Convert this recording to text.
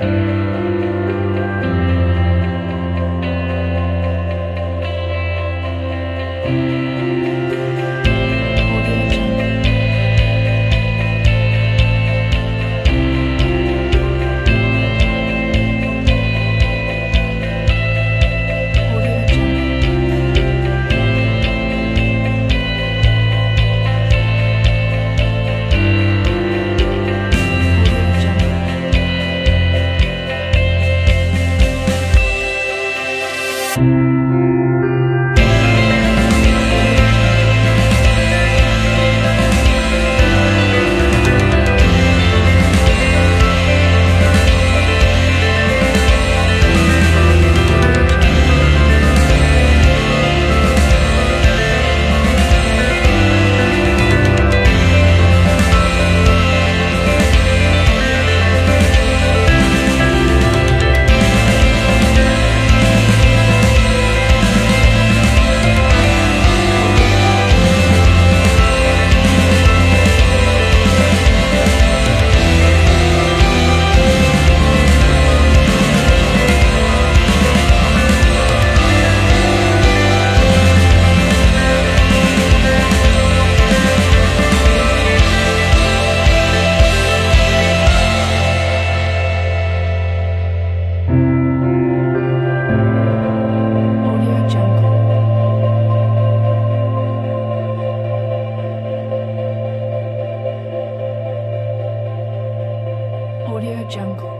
Música Jungle.